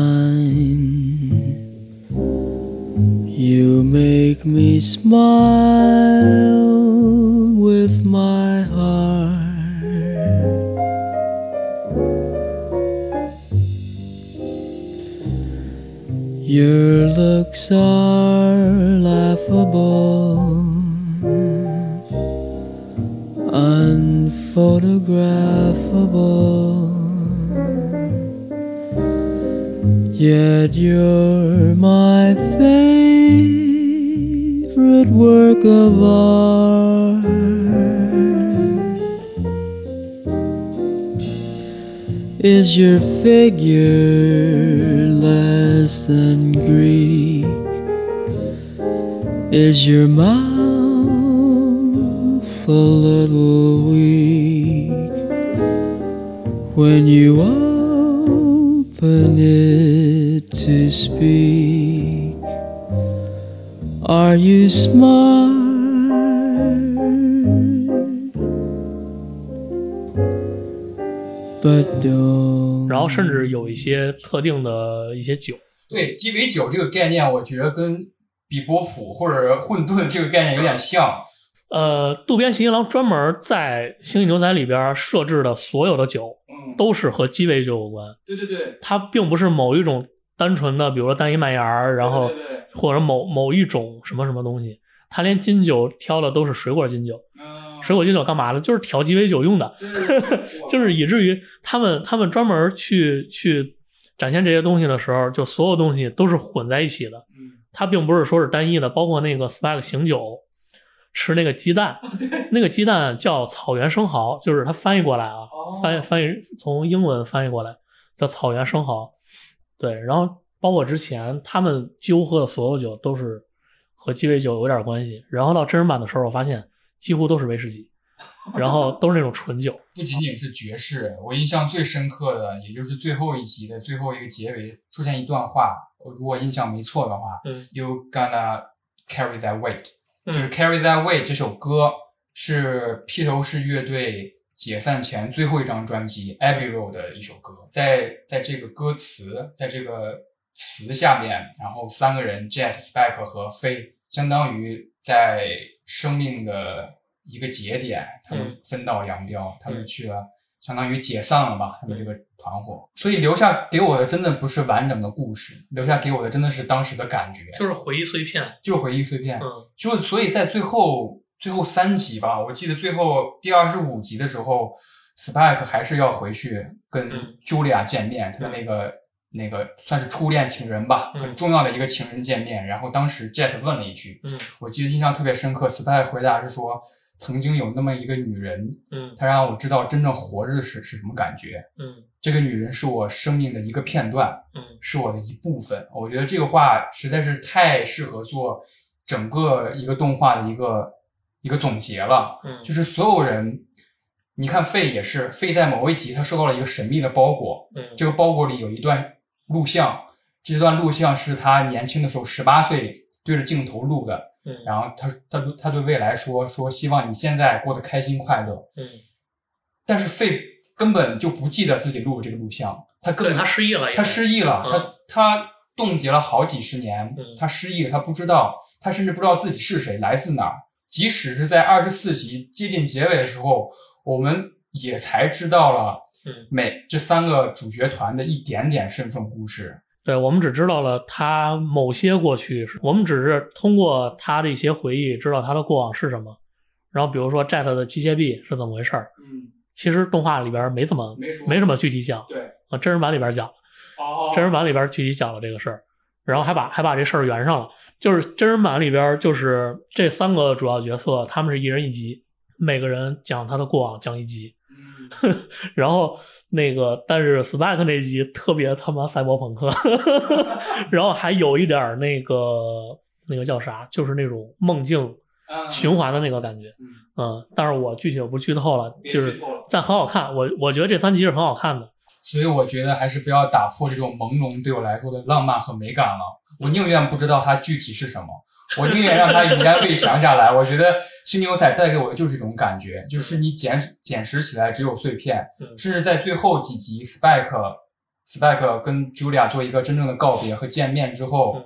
you make me smile with my heart. Your looks are laughable, unphotographable. Yet you're my favorite work of art. Is your figure less than Greek? Is your mouth a little weak when you open it to speak? Are you smart? But don't. 然后甚至有一些特定的一些酒，对鸡尾酒这个概念，我觉得跟比波普或者混沌这个概念有点像。呃，渡边信一郎专门在《星际牛仔》里边设置的所有的酒，嗯，都是和鸡尾酒有关。对对对，它并不是某一种单纯的，比如说单一麦芽儿，然后或者某某一种什么什么东西，他连金酒挑的都是水果金酒。嗯水果金酒干嘛的？就是调鸡尾酒用的，就是以至于他们他们专门去去展现这些东西的时候，就所有东西都是混在一起的。嗯，它并不是说是单一的，包括那个 Spike 醒酒吃那个鸡蛋，那个鸡蛋叫草原生蚝，就是它翻译过来啊，哦翻译翻译从英文翻译过来叫草原生蚝。对，然后包括之前他们几乎喝的所有酒都是和鸡尾酒有点关系，然后到真人版的时候，我发现几乎都是威士忌，然后都是那种纯酒。不仅仅是爵士，我印象最深刻的，也就是最后一集的最后一个结尾出现一段话，我如果印象没错的话、嗯 y o u gonna carry that weight，、嗯就是 Carry That Weight 这首歌是披头士乐队解散前最后一张专辑 Abbey Road 的一首歌，在在这个歌词，在这个词下面，然后三个人 Jet、Spike 和飞，相当于在生命的一个节点，他们嗯。分道扬镳，他们去了，相当于解散了吧，他们这个团伙。所以留下给我的真的不是完整的故事，留下给我的真的是当时的感觉，就是回忆碎片。就是回忆碎片。嗯就所以在最后最后三集吧，我记得最后第二十五集的时候，Spike 还是要回去跟嗯 Julia 见面，他的那个那个算是初恋情人吧，嗯很重要的一个情人见面。然后当时 Jet 问了一句，嗯我记得印象特别深刻，Spike 回答是说，曾经有那么一个女人，嗯她让我知道真正活着是是什么感觉。嗯这个女人是我生命的一个片段，嗯是我的一部分。我觉得这个话实在是太适合做整个一个动画的一个一个总结了。嗯就是所有人，你看费也是，费在某一集他收到了一个神秘的包裹，嗯这个包裹里有一段录像，这段录像是他年轻的时候十八岁对着镜头录的。嗯然后他他他对未来说说希望你现在过得开心快乐。嗯，但是费根本就不记得自己录这个录像，他根本他失忆了他失忆了，嗯他他冻结了好几十年，嗯他失忆了，他不知道，他甚至不知道自己是谁，来自哪儿。即使是在二十四集接近结尾的时候，我们也才知道了嗯每这三个主角团的一点点身份故事。对，我们只知道了他某些过去，我们只是通过他的一些回忆知道他的过往是什么。然后比如说 Jet 的机械臂是怎么回事儿，嗯，其实动画里边没怎么没说没怎么具体讲，对，啊，真人版里边讲了，哦真人版里边具体讲了这个事儿，然后还把还把这事儿圆上了。就是真人版里边就是这三个主要角色，他们是一人一集，每个人讲他的过往讲一集。嗯然后那个，但是 Spike 那集特别他妈赛博朋克，然后还有一点儿那个那个叫啥，就是那种梦境嗯循环的那个感觉。嗯，但是我具体我不剧透了，就是但很好看，我我觉得这三集是很好看的。所以我觉得还是不要打破这种朦胧对我来说的浪漫和美感了。我宁愿不知道它具体是什么，我宁愿让它云烟未详下来。我觉得《新牛仔》带给我的就是这种感觉，就是你捡捡拾起来只有碎片，嗯甚至在最后几集，Spike Spike 跟 Julia 做一个真正的告别和见面之后，嗯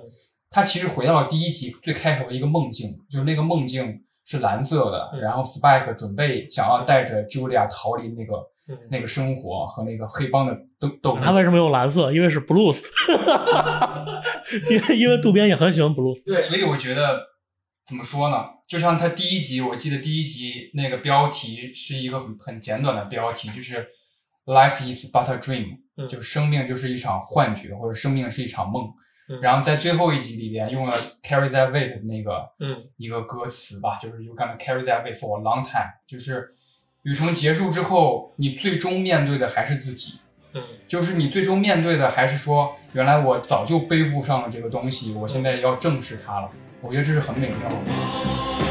他其实回到了第一集最开头的一个梦境，就是那个梦境是蓝色的，嗯然后 Spike 准备想要带着 Julia 逃离那个。嗯那个生活和那个黑帮的斗斗争，他为什么用蓝色？因为是 blues，因为因为渡边也很喜欢 blues。对，所以我觉得怎么说呢？就像他第一集，我记得第一集那个标题是一个很很简短的标题，就是 “Life is but a dream”，、嗯就生命就是一场幻觉，或者生命是一场梦。嗯然后在最后一集里边用了 “carry that weight” 的那个嗯一个歌词吧，就是 “you gonna carry that weight for a long time”，就是旅程结束之后，你最终面对的还是自己。嗯就是你最终面对的还是说，原来我早就背负上了这个东西，我现在要正视它了。我觉得这是很美妙的。